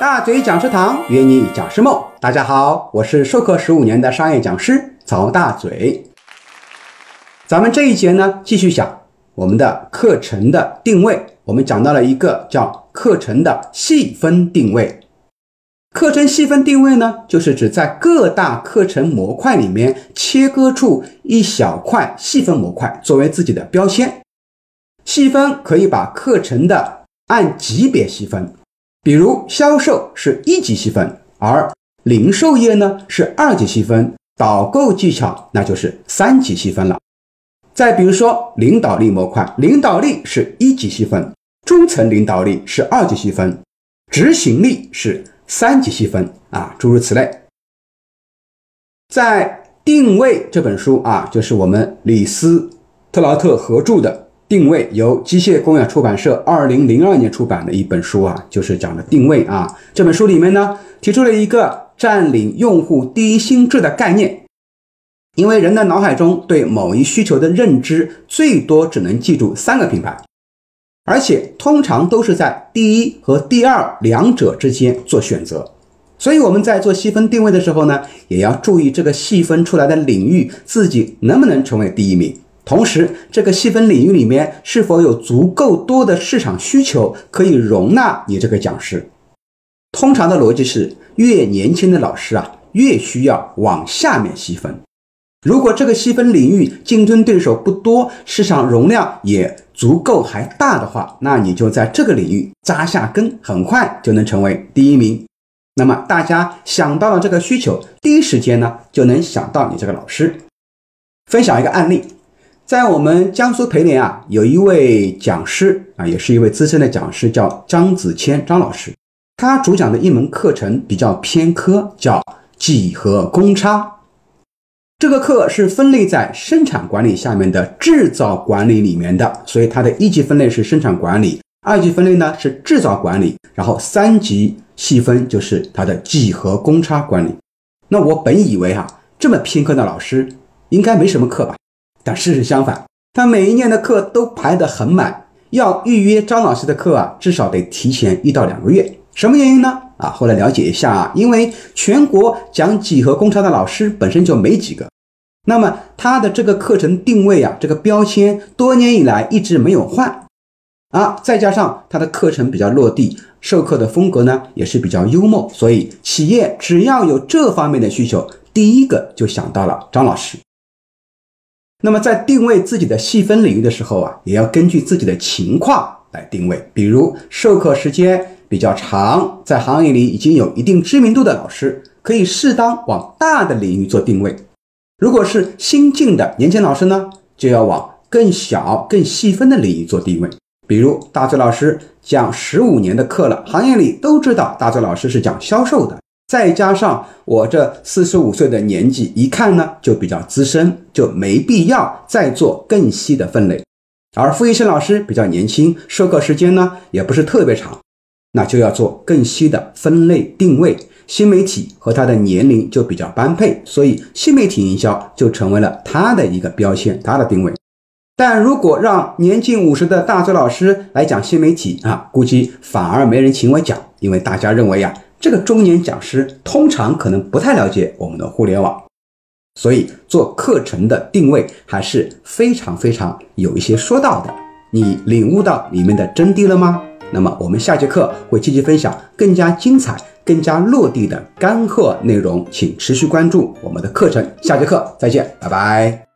大嘴讲师堂约你讲师梦，大家好，我是授课十五年的商业讲师曹大嘴。咱们这一节呢，继续讲我们的课程的定位。我们讲到了一个叫课程的细分定位。课程细分定位呢，就是指在各大课程模块里面切割出一小块细分模块作为自己的标签。细分可以把课程的按级别细分。比如销售是一级细分，而零售业呢是二级细分，导购技巧那就是三级细分了。再比如说领导力模块，领导力是一级细分，中层领导力是二级细分，执行力是三级细分啊，诸如此类。在定位这本书啊，就是我们李斯特劳特合著的。定位由机械工业出版社二零零二年出版的一本书啊，就是讲的定位啊。这本书里面呢，提出了一个占领用户第一心智的概念。因为人的脑海中对某一需求的认知，最多只能记住三个品牌，而且通常都是在第一和第二两者之间做选择。所以我们在做细分定位的时候呢，也要注意这个细分出来的领域自己能不能成为第一名。同时，这个细分领域里面是否有足够多的市场需求可以容纳你这个讲师？通常的逻辑是，越年轻的老师啊，越需要往下面细分。如果这个细分领域竞争对手不多，市场容量也足够还大的话，那你就在这个领域扎下根，很快就能成为第一名。那么大家想到了这个需求，第一时间呢就能想到你这个老师。分享一个案例。在我们江苏培联啊，有一位讲师啊，也是一位资深的讲师，叫张子谦张老师。他主讲的一门课程比较偏科，叫几何公差。这个课是分类在生产管理下面的制造管理里面的，所以它的一级分类是生产管理，二级分类呢是制造管理，然后三级细分就是它的几何公差管理。那我本以为哈，这么偏科的老师应该没什么课吧。但事实相反，他每一年的课都排得很满，要预约张老师的课啊，至少得提前一到两个月。什么原因呢？啊，后来了解一下啊，因为全国讲几何公差的老师本身就没几个，那么他的这个课程定位啊，这个标签多年以来一直没有换啊，再加上他的课程比较落地，授课的风格呢也是比较幽默，所以企业只要有这方面的需求，第一个就想到了张老师。那么在定位自己的细分领域的时候啊，也要根据自己的情况来定位。比如授课时间比较长，在行业里已经有一定知名度的老师，可以适当往大的领域做定位；如果是新进的年轻老师呢，就要往更小、更细分的领域做定位。比如大嘴老师讲十五年的课了，行业里都知道大嘴老师是讲销售的。再加上我这四十五岁的年纪，一看呢就比较资深，就没必要再做更细的分类。而傅医生老师比较年轻，授课时间呢也不是特别长，那就要做更细的分类定位。新媒体和他的年龄就比较般配，所以新媒体营销就成为了他的一个标签，他的定位。但如果让年近五十的大嘴老师来讲新媒体啊，估计反而没人请我讲，因为大家认为呀。这个中年讲师通常可能不太了解我们的互联网，所以做课程的定位还是非常非常有一些说道的。你领悟到里面的真谛了吗？那么我们下节课会继续分享更加精彩、更加落地的干货内容，请持续关注我们的课程。下节课再见，拜拜。